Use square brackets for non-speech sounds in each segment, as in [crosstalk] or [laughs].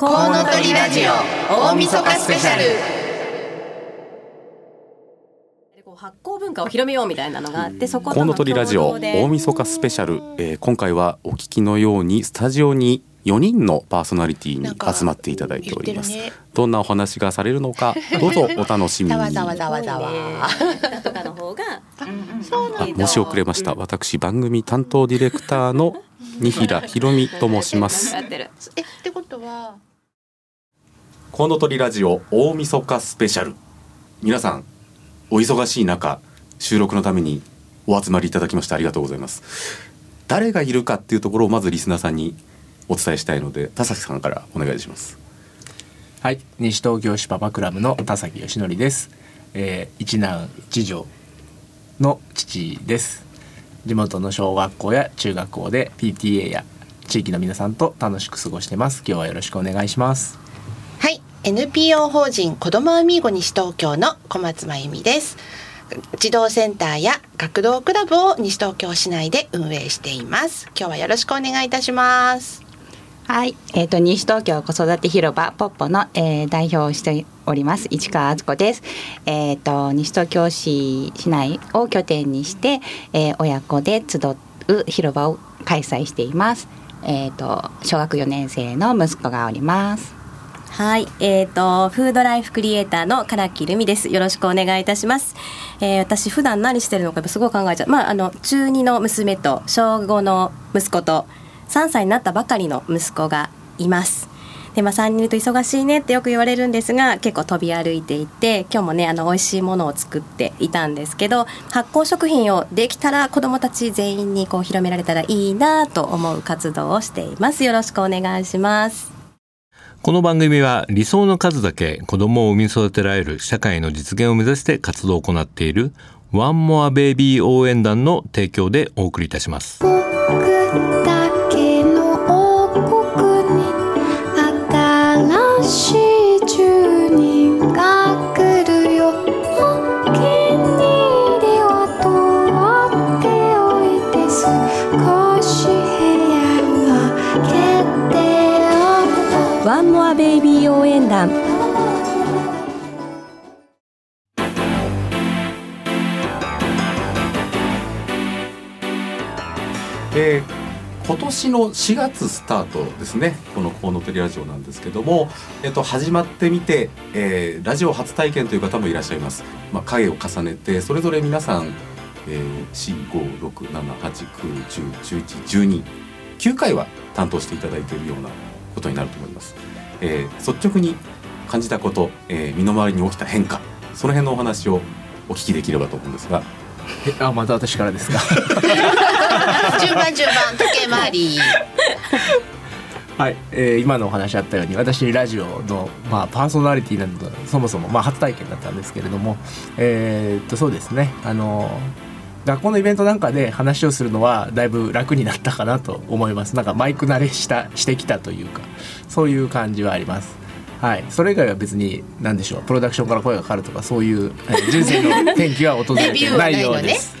コウノトリラジオ大晦日スペシャル。発酵文化を広めようみたいなのがあってそことコウノトリラジオ大晦日スペシャル、えー今回はお聞きのようにスタジオに4人のパーソナリティに集まっていただいております、ね。どんなお話がされるのか [laughs] どうぞお楽しみに。申し遅れました。私番組担当ディレクターの二平ひろみと申します。えってことはコウノトリラジオ大晦日スペシャル皆さんお忙しい中収録のためにお集まりいただきましてありがとうございます誰がいるかっていうところをまずリスナーさんにお伝えしたいので田崎さんからお願いしますはい、西東京市パパクラブの田崎義則です。えー一男一女の父です。地元の小学校や中学校で PTA や地域の皆さんと楽しく過ごしてます。今日はよろしくお願いします。NPO 法人子どもアミーゴ西東京の小松真由美です児童センターや学童クラブを西東京市内で運営しています今日はよろしくお願いいたしますはい、えっ、と西東京子育て広場ポッポの、えー代表をしております市川敦子です。えっ、と西東京市市内を拠点にして、えー親子で集う広場を開催しています。えっ、と小学4年生の息子がおります。はい、えっ、とフードライフクリエイターの唐木留美です。よろしくお願いいたします。えー私普段何してるのかやっぱすごい考えちゃう。まああの中2の娘と小5の息子と3歳になったばかりの息子がいます。でまあ、3人いると忙しいねってよく言われるんですが結構飛び歩いていて今日もねあの美味しいものを作っていたんですけど発酵食品をできたら子どもたち全員にこう広められたらいいなと思う活動をしていますよろしくお願いしますこの番組は理想の数だけ子供を産み育てられる社会の実現を目指して活動を行っているワンモアベイビー応援団の提供でお送りいたします。ビー応援団えー今年の4月スタートですね。この「コウノトリラジオ」なんですけども、えっと始まってみて、えーラジオ初体験という方もいらっしゃいます、まあ、回を重ねてそれぞれ皆さん、えー、456789101112 9回は担当していただいているようなことになると思います、えー率直に感じたこと、えー身の回りに起きた変化その辺のお話をお聞きできればと思うんですが。えあ、また私からですか？[laughs] 順番順番時計回り。はい、えー今のお話あったように私ラジオの、まあ、パーソナリティなんだそもそも、まあ、初体験だったんですけれどもえーっとそうですね。あの学校のイベントなんかで話をするのはだいぶ楽になったかなと思います。なんかマイク慣れしたしてきたというかそういう感じはあります。はい、それ以外は別に何でしょう。プロダクションから声がかかるとかそういう、はい人生の転機は訪れてないようです。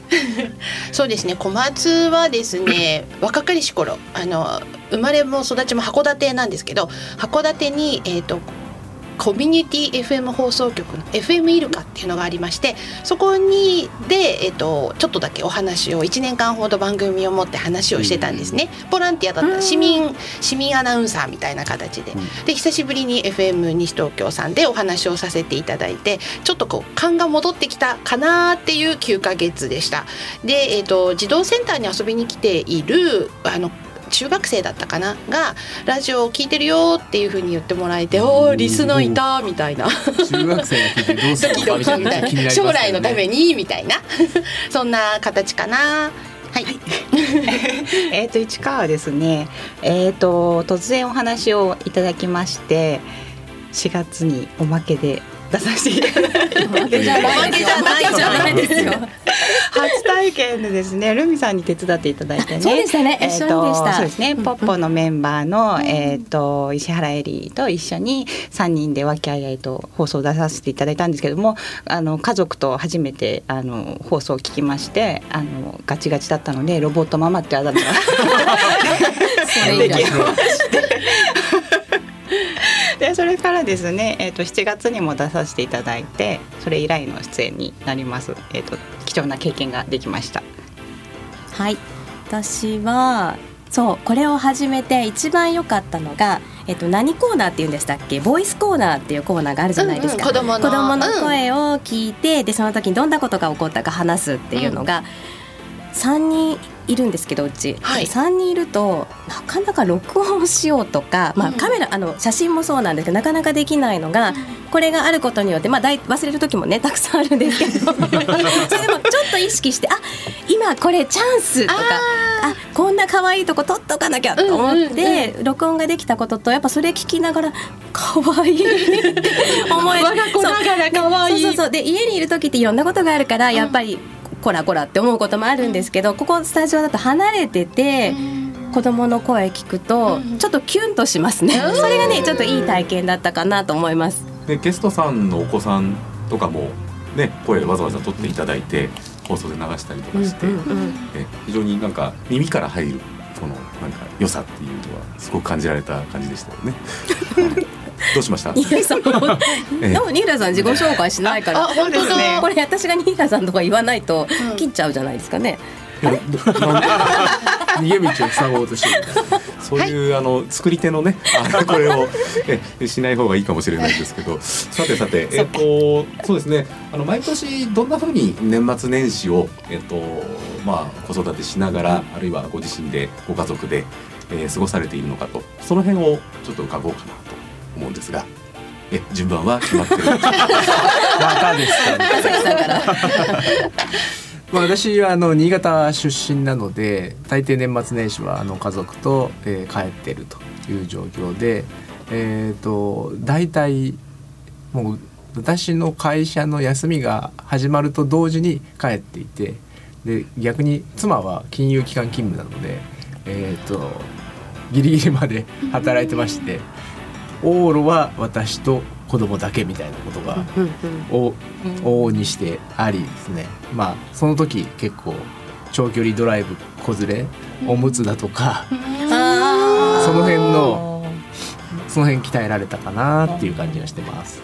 [laughs] そうですね。小松はですね若かりし頃あの生まれも育ちも函館なんですけど函館に、えー、とコミュニティ FM 放送局の FM イルカっていうのがありましてそこにで、えー、とちょっとだけお話を1年間ほど番組を持って話をしてたんですね。ボランティアだった市民市民アナウンサーみたいな形で。で久しぶりに FM 西東京さんでお話をさせていただいてちょっとこう勘が戻ってきたかなっていう9ヶ月でした。で、えー、と児童センターに遊びに来ているあの中学生だったかな？がラジオを聞いてるよっていうふうに言ってもらえて「おーリスナーいた」みたいな。中学生が聞いてどうするみたいな将来のためにみたいな。[laughs] そんな形かな。はい、[laughs] えっ、と市川はですね、えっ、と突然お話をいただきまして、4月におまけで出させていただいて、おまけじゃないですよ [laughs] 初体験でですね、ルミさんに手伝っていただいてね。そうでしたね。えー一緒にでした。そうですね、ポッポのメンバーの、えっ、と石原エリーと一緒に三人で和気あいあいと放送を出させていただいたんですけども、あの家族と初めてあの放送を聞きまして、あのガチガチだったのでロボットママってあだ名。が [laughs] それ以来それからですね、えっ、と7月にも出させていただいて、それ以来の出演になります。えっ、と貴重な経験ができました。はい。私はそうこれを始めて一番良かったのが、えっと、何コーナーって言うんでしたっけ？ボイスコーナーっていうコーナーがあるじゃないですか、うんうん子供の子供の声を聞いて、でその時にどんなことが起こったか話すっていうのが、3人いるんですけどうち、はい。3人いるとなかなか録音しようとか、まあ、うん。カメラあの写真もそうなんですけどなかなかできないのが、これがあることによって、まあ、だい忘れる時もねたくさんあるんですけど [laughs] それでもちょっと意識してあ今これチャンスとかあこんな可愛いとこ撮っとかなきゃと思って、録音ができたこととやっぱそれ聞きながら可愛い。って思え我が子ながら可愛い。そうそうそうで家にいる時っていろんなことがあるからやっぱり、こらこらって思うこともあるんですけど、ここスタジオだと離れてて、子供の声聞くと、ちょっとキュンとしますね、それがねちょっといい体験だったかなと思います。でゲストさんのお子さんとかもね声わざわざ取っていただいて放送で流したりとかして、うんうんえ非常になんか耳から入るそのなんか良さっていうのはすごく感じられた感じでしたよね。は [laughs] いどうしました？でも新浦さん自己紹介しないから。あ本当だ。これ私が新浦さんとか言わないとうん。切っちゃうじゃないですかね。[laughs] 逃げ道を塞ごうとしてそういう、あの作り手のねあこれをえしない方がいいかもしれないですけど。さてさてえっ、とそうですね。あの毎年どんな風に年末年始をえっ、とまあ子育てしながら、あるいはご自身でご家族で、えー過ごされているのかとその辺をちょっと伺おうかなと思うんですがえ順番は決まってる [laughs] またですか。まあ、私はあの新潟出身なので大抵年末年始はあの家族と、えー帰ってるという状況で、えー、と大体もう私の会社の休みが始まると同時に帰っていてで逆に妻は金融機関勤務なので、えー、とギリギリまで働いてまして往路は私と子供だけみたいなことがを往々にしてありですね。まあその時結構長距離ドライブ子連れおむつだとかあその辺のその辺鍛えられたかなっていう感じがしてます。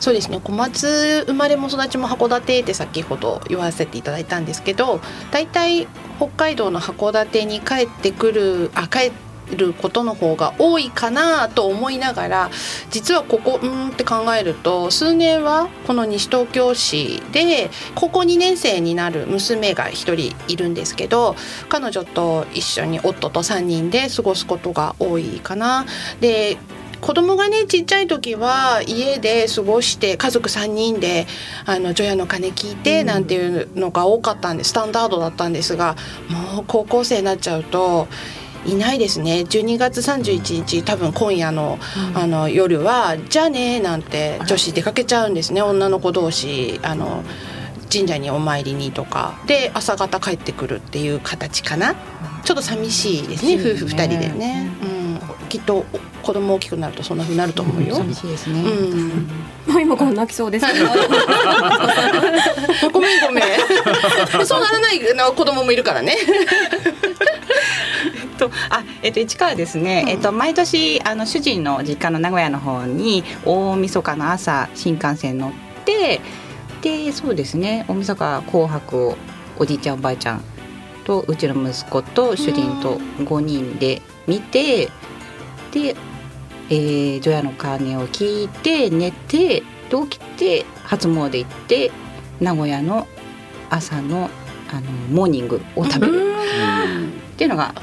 そうですね。小松生まれも育ちも函館って先ほど言わせていただいたんですけど大体北海道の函館に帰ってくるあ帰ることの方が多いかなと思いながら実はここうーんって考えると数年はこの西東京市で高校2年生になる娘が1人いるんですけど彼女と一緒に夫と3人で過ごすことが多いかな。で子供がねちっちゃい時は家で過ごして家族3人であの除夜の鐘聞いてなんていうのが多かったんでスタンダードだったんですがもう高校生になっちゃうと。いないですね。12月31日多分今夜の,、あの夜は「じゃあね」なんて女子出かけちゃうんですね。女の子同士あの神社にお参りにとか。で朝方帰ってくるっていう形かな。ちょっと寂しいですね夫婦2人でね、うん、きっと子供大きくなるとそんな風になると思うよ。寂しいですね。うん、もう今から泣きそうですけど。[laughs] ごめんごめん。[laughs] そうならないの子供もいるからね。とあえっと市川ですね、えっと毎年あの主人の実家の名古屋の方に大晦日の朝新幹線乗ってでそうですね。大晦日紅白をおじいちゃんおばあちゃんとうちの息子と主人と5人で見てで、えー、除夜の鐘を聞いて寝てで起きて初詣行って名古屋の朝のあのモーニングを食べる。っていうのが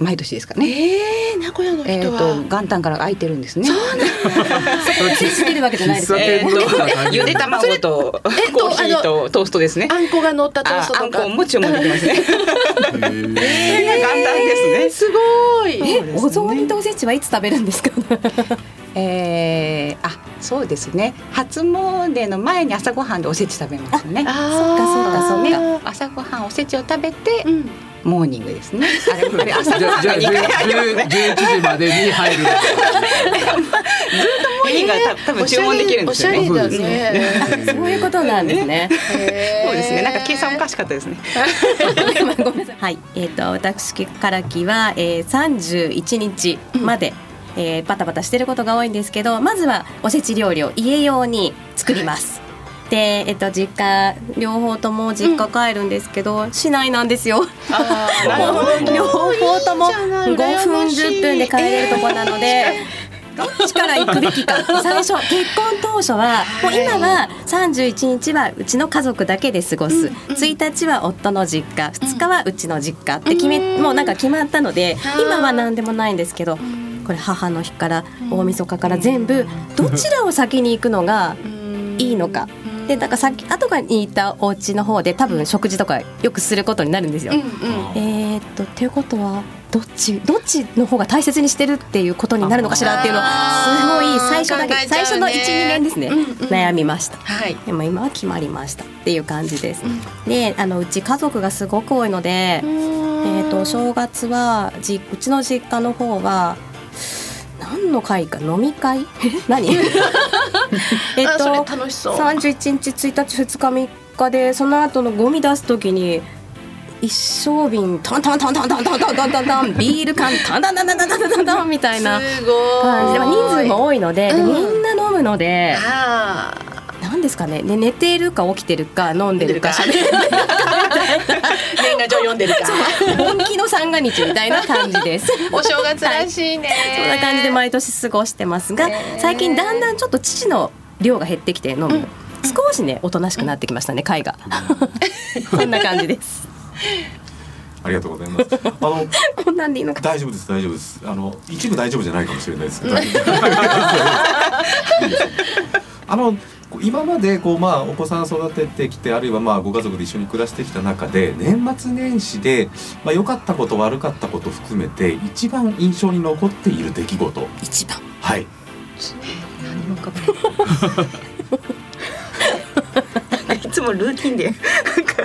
毎年ですかね。ええ名古屋のえっ、人は。と元旦から空いてるんですね。つけるわけじゃないですね。ゆで卵とえっとコーヒーとトーストですね。あんこが乗ったトーああストとか。んこも注文できますね。それが元旦ですすごい。え、お雑煮とおせちはいつ食べるんですか？ね。えー、あそうですね。初詣の前に朝ごはんでおせち食べますね。あそっかそっかそっかね朝ごはんおせちを食べてうん。モーニングですね。[laughs] あれ朝ごはんじゃあじゃあが二回ありますね。11時までに入る [laughs] モーニングがた多分注文できるんですよね。おしゃれだね。そういうことなんですね。そうですね。なんか計算おかしかったですね。[laughs] ごめんなさい。はい、えっ、と私からきは、えー、31日まで、えーバタバタしてることが多いんですけどまずはおせち料理を家用に作ります。で、えっと、実家両方とも実家帰るんですけど、市内なんですよ。両方ともいいじゃない5分羨ましい10分で帰れるとこなので、どっちから行くべきか。[laughs] 最初結婚当初はもう今は31日はうちの家族だけで過ごす、1日は夫の実家2日はうちの実家って決め、もうなんか決まったので今は何でもないんですけど、これ母の日から大晦日から全部どちらを先に行くのがいいのか。でだからさっき後からに行ったお家の方で多分食事とかよくすることになるんですよ。うんうん。えーっとっていうことはどっちどっちの方が大切にしてるっていうことになるのかしらっていうのをすごい最初だけ、ね。最初の12年ですね、うんうん悩みました。はい。でも今は決まりましたっていう感じです。であのうち家族がすごく多いので、えー、とお正月はじうちの実家の方は何の会か飲み会？[laughs] 何？[laughs] えっあそれと楽しそう。31日1日2日3日でその後のゴミ出す時に一升瓶タンタンタンタンタンタンタンタンタンタンビール缶タンタンタンタンタンタンタンタンみたいな感じ。で、まあ、人数も多いので,みんな飲むのであ何ですかね。ね寝てるか起きてるか飲んでるかるか。喋ってるかー年 [laughs] 賀状読んでるか本気の三が日みたいな感じです。[laughs] お正月らしいね、そんな感じで毎年過ごしてますが、最近だんだんちょっと父の量が減ってきて飲む。の、少しねおとなしくなってきましたね貝が。こん。な感じです。[laughs] ありがとうございます。あのこんなんでいいのか。大丈夫です大丈夫です。あの一部大丈夫じゃないかもしれないですけど。[laughs] あの今までこうまあお子さん育ててきてあるいはまあご家族で一緒に暮らしてきた中で年末年始でまあ良かったこと悪かったこと含めて一番印象に残っている出来事。一番。はい。何も浮かばないい [laughs] つもルーティンで。なんか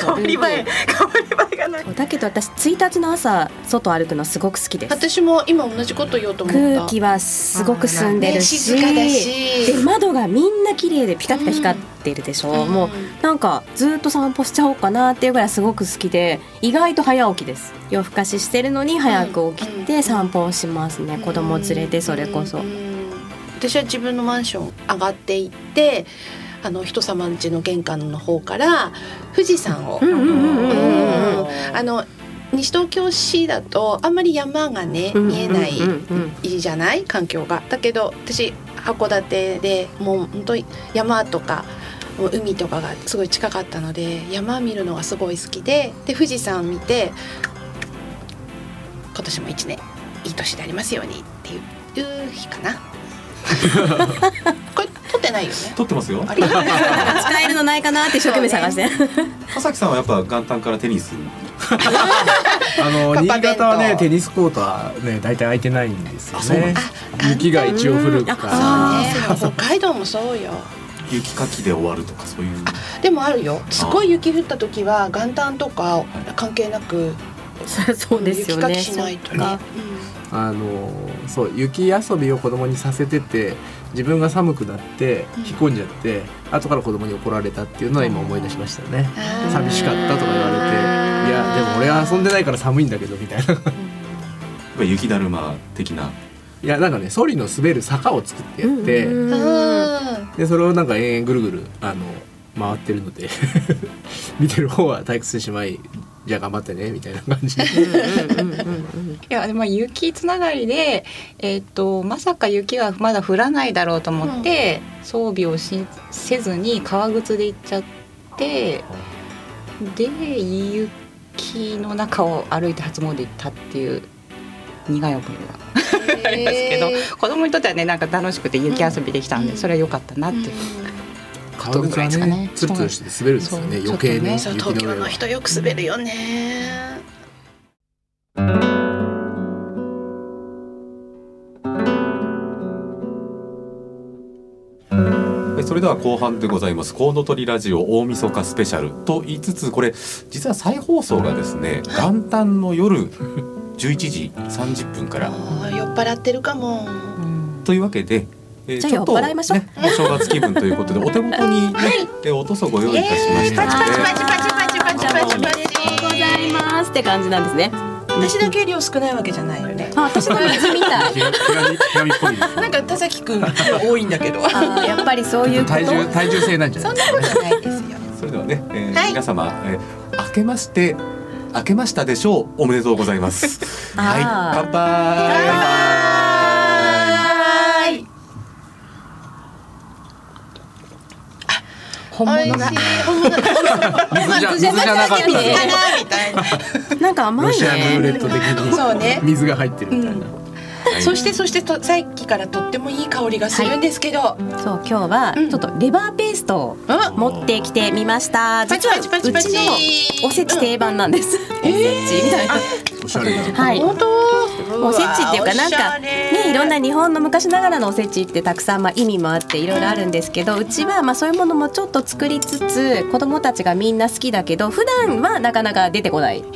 変わり映え変わり映えがない。だけど私1日の朝外歩くのすごく好きです。私も今同じこと言おうと思った。空気はすごく澄んでるし,、ね静かだし。で窓がみんな綺麗でピカピカ光ってるでしょ、うん。もうなんかずっと散歩しちゃおうかなっていうぐらいすごく好きで意外と早起きです。夜更かししてるのに早く起きうん。て散歩をしますね、子供連れてそれこそ、うん。私は自分のマンション上がっていってあの人様ん家の玄関の方から富士山を、あの西東京市だとあんまり山がねうん見えないじゃない？環境が。だけど私函館でもう本当に山とかもう海とかがすごい近かったので山見るのがすごい好きでで富士山見て今年も一年いい年でありますようにっていう日かな。[laughs] これ撮ってないよね。撮ってますよ。使えるのないかなって一生懸命探して、田崎さんはやっぱ元旦からテニス。[laughs] あの新潟はねテニスコートはね大体空いてないんですよね。雪が一応降るか。そうらね。北海道もそうよ。雪かきで終わるとかそういう。でもあるよ。すごい雪降った時は元旦とか関係なく [laughs] そうですよね。雪かきしないとね。あのそう雪遊びを子供にさせてて自分が寒くなって引っ込んじゃって、後から子供に怒られたっていうのは今思い出しましたね、寂しかったとか言われていやでも俺は遊んでないから寒いんだけどみたいな。やっぱ雪だるま的な。いやなんかねソリの滑る坂を作ってやって、うんうん。でそれをなんか延々ぐるぐるあの回ってるので [laughs] 見てる方は退屈してしまいじゃあ頑張ってねみたいな感じ。でいやでも雪つながりで、えっとまさか雪はまだ降らないだろうと思って、装備をしせずに革靴で行っちゃってで雪の中を歩いて初詣行ったっていう苦い思いが [laughs] ありますけど、子供にとってはねなんか楽しくて雪遊びできたんで、それは良かったなって。いう。革靴はね。ツルツルして滑るんですよね。余計ねそう雪東京の人よく滑るよね。はいそれでは後半でございます「コウノトリラジオ大晦日スペシャル」と言いつつこれ実は再放送がですね元旦の夜11時30分から。酔っ払ってるかも。というわけで、えーじゃあ酔っ払いましょう。ね、お正月気分ということで [laughs] お手元にね、えーおとそご用意いたしましたので、パチパチパチパチパチパチパチおめでとうございますって感じなんですねパ私だけ量少ないわけじゃないよねあ私の水みたいなんか田崎くん量多いんだけどやっぱりそういうこと体重体重性なんじゃないですかねないですよそれではね、えーはい皆様、えー、明けまして明けましたでしょうおめでとうございますはいあー乾杯はい本物だ美味しい。本物水じゃ水じゃなかった。みたいな [laughs] なんか甘いロシアンルーレねット的にそうね。水が入ってるみたいな、はいそしてそしてとさっきからとってもいい香りがするんですけど、そう今日はうんちょっとレバーペーストをあ持ってきてみました。パチ実はうちのおせち定番なんです、おせちみたいな。おしゃれなはい。本当？おせちっていうかなんかねいろんな日本の昔ながらのおせちってたくさんまあ意味もあっていろいろあるんですけどうちはまあそういうものもちょっと作りつつ子供たちがみんな好きだけど普段はなかなか出てこないも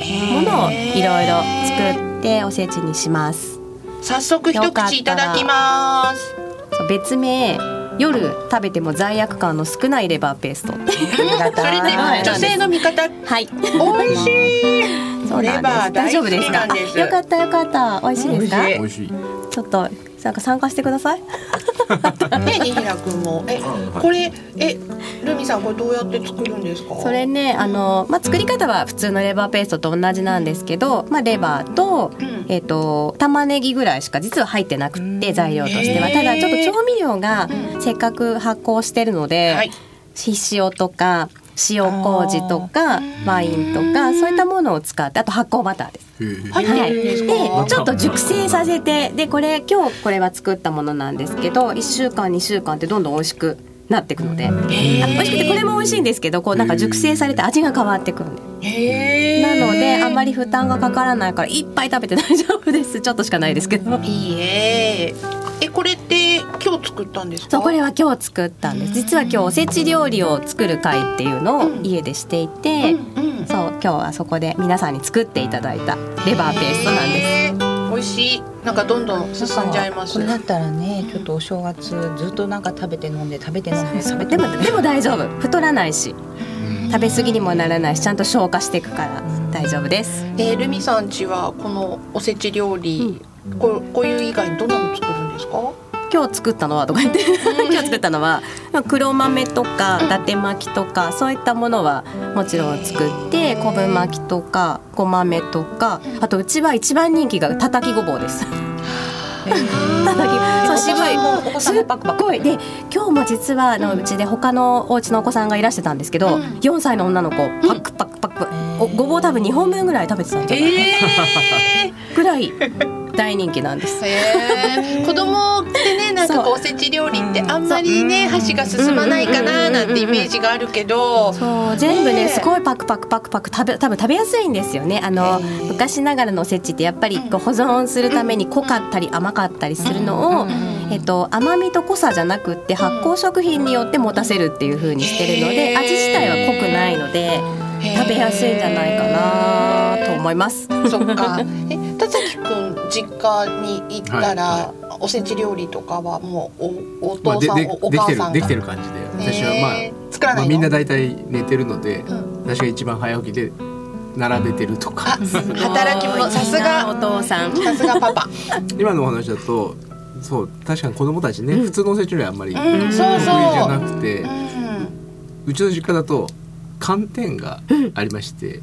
のをいろいろ作っておせちにします。早速一口いただきます。別名夜食べても罪悪感の少ないレバーペースト。それねはい。女性の味方。はい。美味しい。そうなんです。レバー大丈夫ですか？よかったよかった。美味しいですか？美味しい。ちょっとなんか参加してください。[laughs] ねにひらくんも。えこれえルミさんこれどうやって作るんですか？それねあの、まあ、作り方は普通のレバーペーストと同じなんですけど、まあ、レバーと,、うん。えっと玉ねぎぐらいしか実は入ってなくって材料としては。ただちょっと調味料がうせっかく発酵してるので、はい。ひ塩とか塩麹とかワインとかそういったものを使ってあと発酵バターです。へー。入ってるんでちょっと熟成させてでこれ今日これは作ったものなんですけど1週間2週間ってどんどん美味しくなっていくので、あ美味しくてこれも美味しいんですけどこうなんか熟成されて味が変わってくるんで。なのであんまり負担がかからないからいっぱい食べて大丈夫です。ちょっとしかないですけど。いいええこれって今日作ったんですか？そうこれは今日作ったんです。実は今日おせち料理を作る会っていうのを家でしていて、うんうん。そう今日はそこで皆さんに作っていただいたレバーペーストなんです。美味しい。なんかどんどん進んじゃいます。これだったらねちょっとお正月ずっとなんか食べて飲んで食べて飲んで食べてでもでも大丈夫。太らないし食べ過ぎにもならないしちゃんと消化していくから大丈夫です。えー、ルミさんちはこのおせち料理、ここういう以外にどんなの作るんですか？今日作ったのはとか言って。今日作ったのは黒豆とか伊達巻きとかそういったものはもちろん作って昆布巻きとかごまめとかあとうちは一番人気がたたきごぼうです。たた [laughs] きそう渋い。すっごい。で今日も実はあのうちで他のお家のお子さんがいらしてたんですけど、うん。4歳の女の子パクパクパク、おごぼう多分2本分ぐらい食べてたんじゃないえ [laughs] ぐらい大人気なんです。子供ってねなんかこう。おせち料理ってあんまりね箸が進まないかななんてイメージがあるけど。そう。全部ねすごいパクパクパクパク食べ多分食べやすいんですよね。あの昔ながらのおせちってやっぱりこう保存するために濃かったり甘かったりするのを、えっと、甘みと濃さじゃなくって発酵食品によって持たせるっていう風にしてるので味自体は濃くないので食べやすいんじゃないかなと思います。そっか。[laughs] え田崎くん実家に行ったら、はいおせち料理とかはもうおおまあ、父さん、ででおおできて母さんがるできてる感じで。私はまあ、えー作らないの、まあ、みんな大体寝てるので、ん。私が一番早起きで並べてるとか。あ [laughs] 働き者。さすいいなおが父さん。さすがパパ。[laughs] 今のお話だとそう確かに子供たちね、普通のおせち料理あんまりうん得意じそう。そうゃなくて、うん。うちの実家だと寒天がありまして、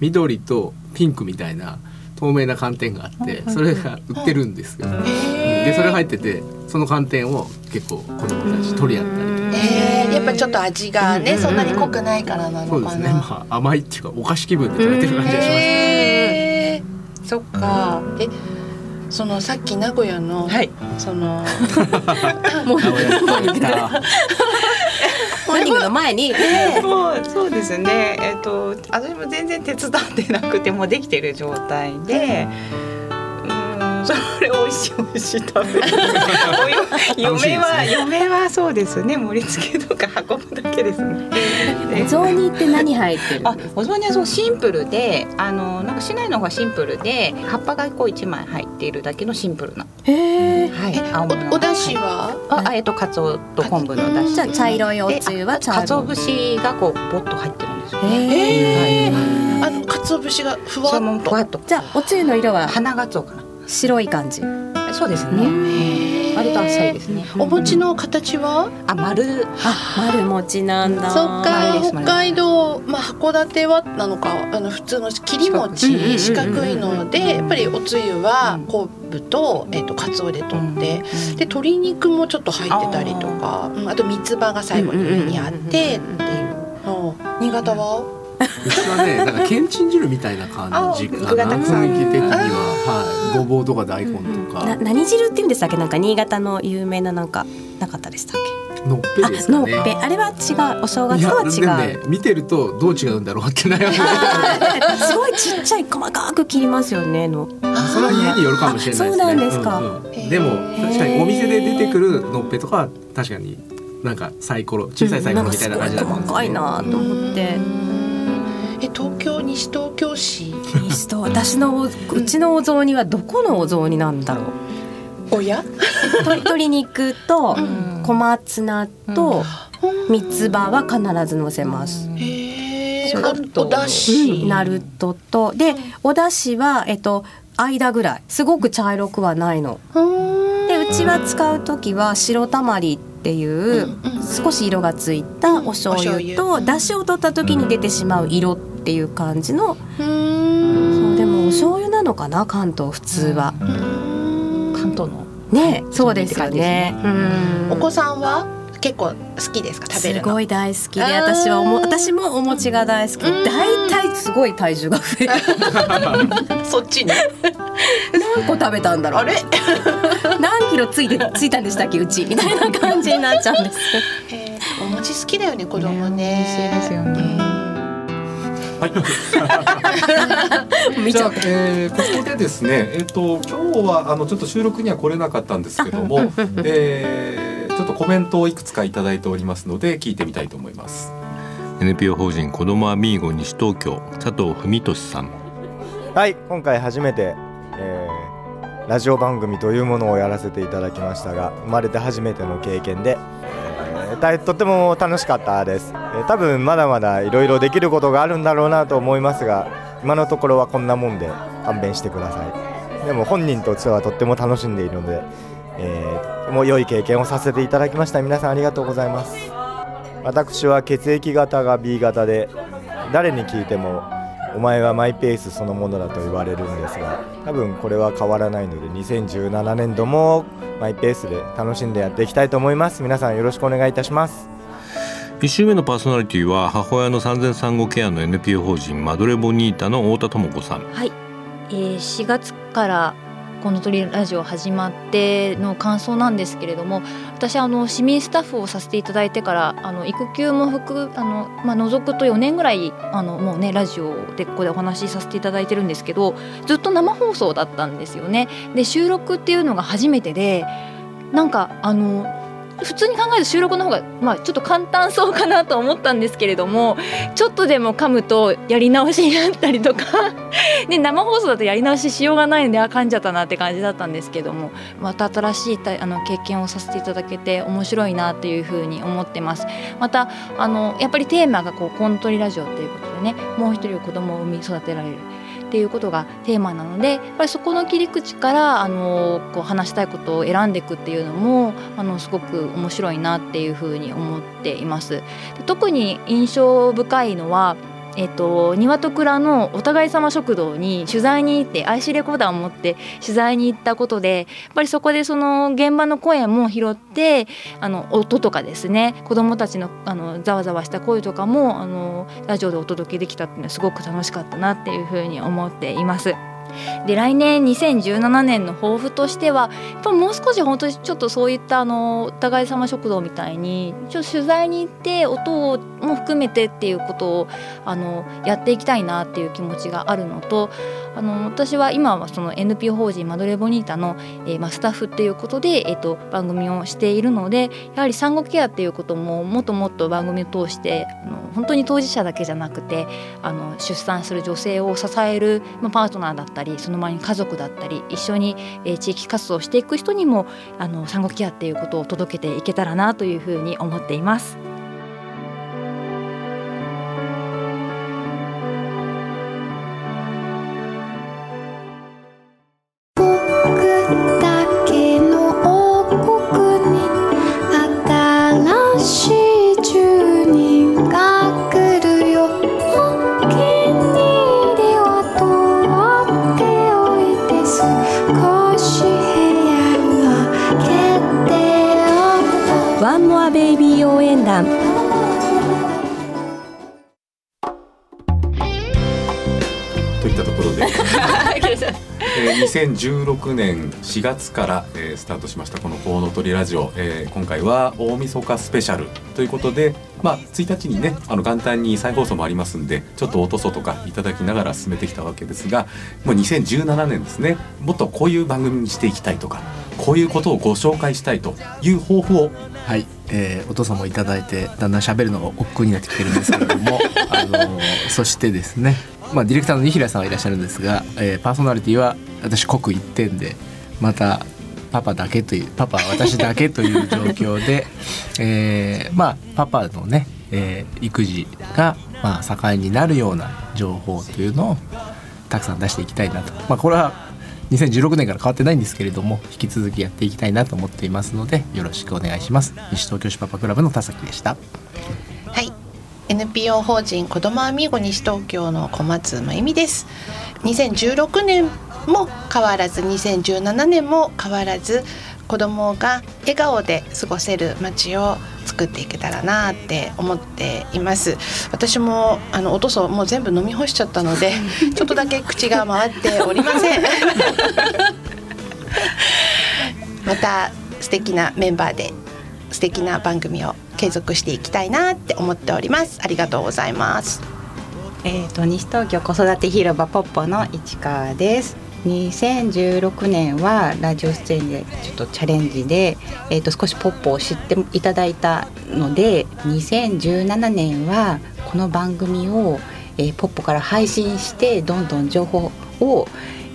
緑とピンクみたいな透明な寒天があってそれが売ってるんですよ。でそれ入っててその寒天を結構子供たち取り合ったりとか。えー、やっぱちょっと味がね、そんなに濃くないからなのかな。そうですね、まあ、甘いっていうかお菓子気分で食べてる感じがします、えー、そっか。え、そのさっき名古屋の、はいそのもう [laughs] 名古屋に来たモーニングの前に、[laughs] もうそうですね。えっ、と私も全然手伝ってなくてもうできてる状態で。うん。それ美味しい美味しい食べる。[laughs] 楽しいですね。嫁は嫁はそうですね。盛り付けとか運ぶだけですね。[laughs] お雑煮って何入ってるんあですか？お雑煮はそうシンプルであのなんか市内の方がシンプルで葉っぱがこう一枚入っているだけのシンプルな。へえ。はい。青物。おお出汁は、ああえっとカツオと昆布の出汁。じゃあ茶色いおつゆは茶色い。かつお節がこうボッと入ってるんですよ。へえ。ああの鰹節がふわっと。ふわっと。じゃあおつゆの色は？花がつおかな白い感じ。そうですね。割とあっさりですね。お餅の形は、あ丸。あ丸餅なんだ。そっか北海道、まあ、函館はなのかあの普通の切り餅四角い。のでやっぱりおつゆは昆布と,、えっとかつおで取って、で鶏肉もちょっと入ってたりとかうんあと三つ葉が最後に上にあってっていう。うん新潟は？[laughs] うちはねなんかけんちん汁みたいな感じかあ具がなたくさん。雰囲気的には。はいごぼうとか大根とか。な何汁って言うんでしたっけ？なんか新潟の有名ななんかなかったでしたっけ？のっぺですかのっねぺ。あれは違う。お正月とは違う。ね見てるとどう違うんだろうって悩む。[laughs] すごいちっちゃい細かく切りますよねのそれは家によるかもしれないですね。そうなんですか。うんうん。でも確かにお店で出てくるのっぺとかは確かになんかサイコロ小さいサイコロみたいな感じだったんです細かいなと思ってえ東京西東京市？西と私のおうちのお雑煮はどこのお雑煮なんだろう？親と鶏肉と小松菜と三つ葉は必ず乗せます。へおだし、ナルトと。でお出汁はえっと間ぐらい。すごく茶色くはないの。でうちは使う時は白たまりっていう少し色がついたお醤油と出汁を取った時に出てしまう色っていう感じのそうでもお醤油なのかな関東普通は。関東のねそうですよね。うん。お子さんは？結構好きですか？食べるの。すごい大好きで私はおも私もお餅が大好き。大体すごい体重が増える。[laughs] そっちに？何個食べたんだろう？あれ？何キロついてついたんでしたっけうち？みたいな感じになっちゃうんです。へーお餅好きだよね子供ね。美味しいですよね。見ちゃうじゃあえーここでですね、えっ、と今日はあのちょっと収録には来れなかったんですけども、えーちょっとコメントをいくつかいただいておりますので聞いてみたいと思います。NPO 法人子どもアミーゴ西東京佐藤文俊さん。はい今回初めて、えーラジオ番組というものをやらせていただきましたが生まれて初めての経験で、えー大とても楽しかったです、えー多分まだまだいろいろできることがあるんだろうなと思いますが今のところはこんなもんで勘弁してください。でも本人としてはとっても楽しんでいるので、えーもう良い経験をさせていただきました。皆さんありがとうございます。私は血液型が B 型で誰に聞いてもお前はマイペースそのものだと言われるんですが多分これは変わらないので2017年度もマイペースで楽しんでやっていきたいと思います。皆さんよろしくお願いいたします。1週目のパーソナリティは母親の産前産後ケアの NPO 法人マドレボニータの太田智子さん。はい、えー、4月からこの鳥ラジオ始まっての感想なんですけれども私あの市民スタッフをさせていただいてからあの育休も含あの、まあ、除くと4年ぐらいあのもうねラジオでここでお話しさせていただいてるんですけどずっと生放送だったんですよね。で収録っていうのが初めてでなんかあの普通に考えると収録の方が、まあ、ちょっと簡単そうかなと思ったんですけれどもちょっとでも噛むとやり直しになったりとかで [laughs] 生放送だとやり直ししようがないのであ噛んじゃったなって感じだったんですけどもまた新しいあの経験をさせていただけて面白いなっていうふうに思ってます。またあのやっぱりテーマがこうコントリラジオっていうことでねもう一人子供を産み育てられる。っていうことがテーマなのでやっぱりそこの切り口からあのこう話したいことを選んでいくっていうのもあのすごく面白いなっていうふうに思っています。で特に印象深いのはえっと、庭と蔵のお互い様食堂に取材に行って IC レコーダーを持って取材に行ったことでやっぱりそこでその現場の声も拾ってあの音とかですね子どもたちのあのざわざわした声とかもあのラジオでお届けできたっていうのはすごく楽しかったなっていうふうに思っています。で来年2017年の抱負としてはやっぱもう少し本当にちょっとそういったあのお互い様食堂みたいにちょっと取材に行って音も含めてっていうことをあのやっていきたいなっていう気持ちがあるのとあの私は今はその NPO 法人マドレボニータの、えーまあ、スタッフっていうことで、えー、と番組をしているのでやはり産後ケアっていうことももっともっと番組を通してあの本当に当事者だけじゃなくてあの出産する女性を支える、まあ、パートナーだったりその周りに家族だったり一緒に、えー地域活動していく人にもあの産後ケアっていうことを届けていけたらなというふうに思っています。といったところで、[laughs] えー、2016年4月から、えースタートしましたこの「コウノトリラジオ」えー今回は大晦日スペシャルということで、まあ、1日にねあの元旦に再放送もありますんでちょっと音そとかいただきながら進めてきたわけですがもう2017年ですね。もっとこういう番組にしていきたいとかこういうことをご紹介したいという抱負をはい、えーお父さんもいただいてだんだん喋るのが億劫になってきてるんですけれども [laughs] あのーそしてですね、まあ、ディレクターの二平さんはいらっしゃるんですが、えーパーソナリティは私刻一点でまたパパだけというパパは私だけという状況で、[laughs] えーまあパパのね、えー育児がまあ盛んになるような情報というのをたくさん出していきたいなと、まあ、これは2016年から変わってないんですけれども引き続きやっていきたいなと思っていますのでよろしくお願いします。西東京市パパクラブの田崎でした。NPO 法人子どもアミーゴ西東京の小松真由美です。2016年も変わらず2017年も変わらず子どもが笑顔で過ごせる街を作っていけたらなって思っています。私もあのおとそもう全部飲み干しちゃったので [laughs] ちょっとだけ口が回っておりません。[laughs] また素敵なメンバーで素敵な番組を継続していきたいなって思っております。ありがとうございますえー、と西東京子育て広場ポッポの市川です。2016年はラジオ出演でちょっとチャレンジで、えー、と少しポッポを知っていただいたので2017年はこの番組を、えーポッポから配信してどんどん情報を、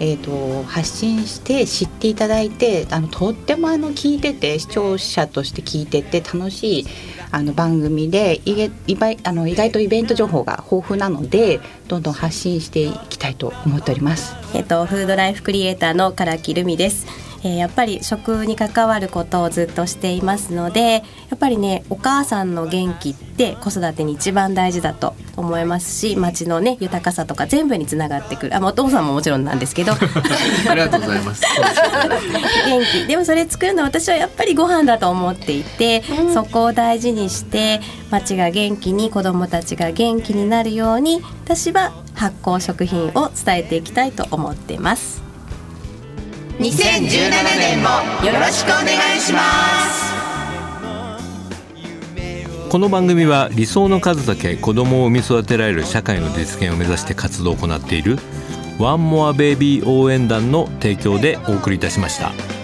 えー、と発信して知っていただいてあのとってもあの聞いてて視聴者として聞いてて楽しいあの番組でいげいばいあの意外とイベント情報が豊富なのでどんどん発信していきたいと思っております。えっと、フードライフクリエイターの唐木留美です、えーやっぱり食に関わることをずっとしていますのでやっぱりねお母さんの元気って子育てに一番大事だと思いますし町のね豊かさとか全部につながってくる。あまあお父さんももちろんなんですけど。[laughs] ありがとうございます。[laughs] 元気。でもそれ作るのは私はやっぱりご飯だと思っていて、そこを大事にして町が元気に子どもたちが元気になるように私は発酵食品を伝えていきたいと思っています2017年もよろしくお願いしますこの番組は理想の数だけ子供を産み育てられる社会の実現を目指して活動を行っているワンモアベイビー応援団の提供でお送りいたしました。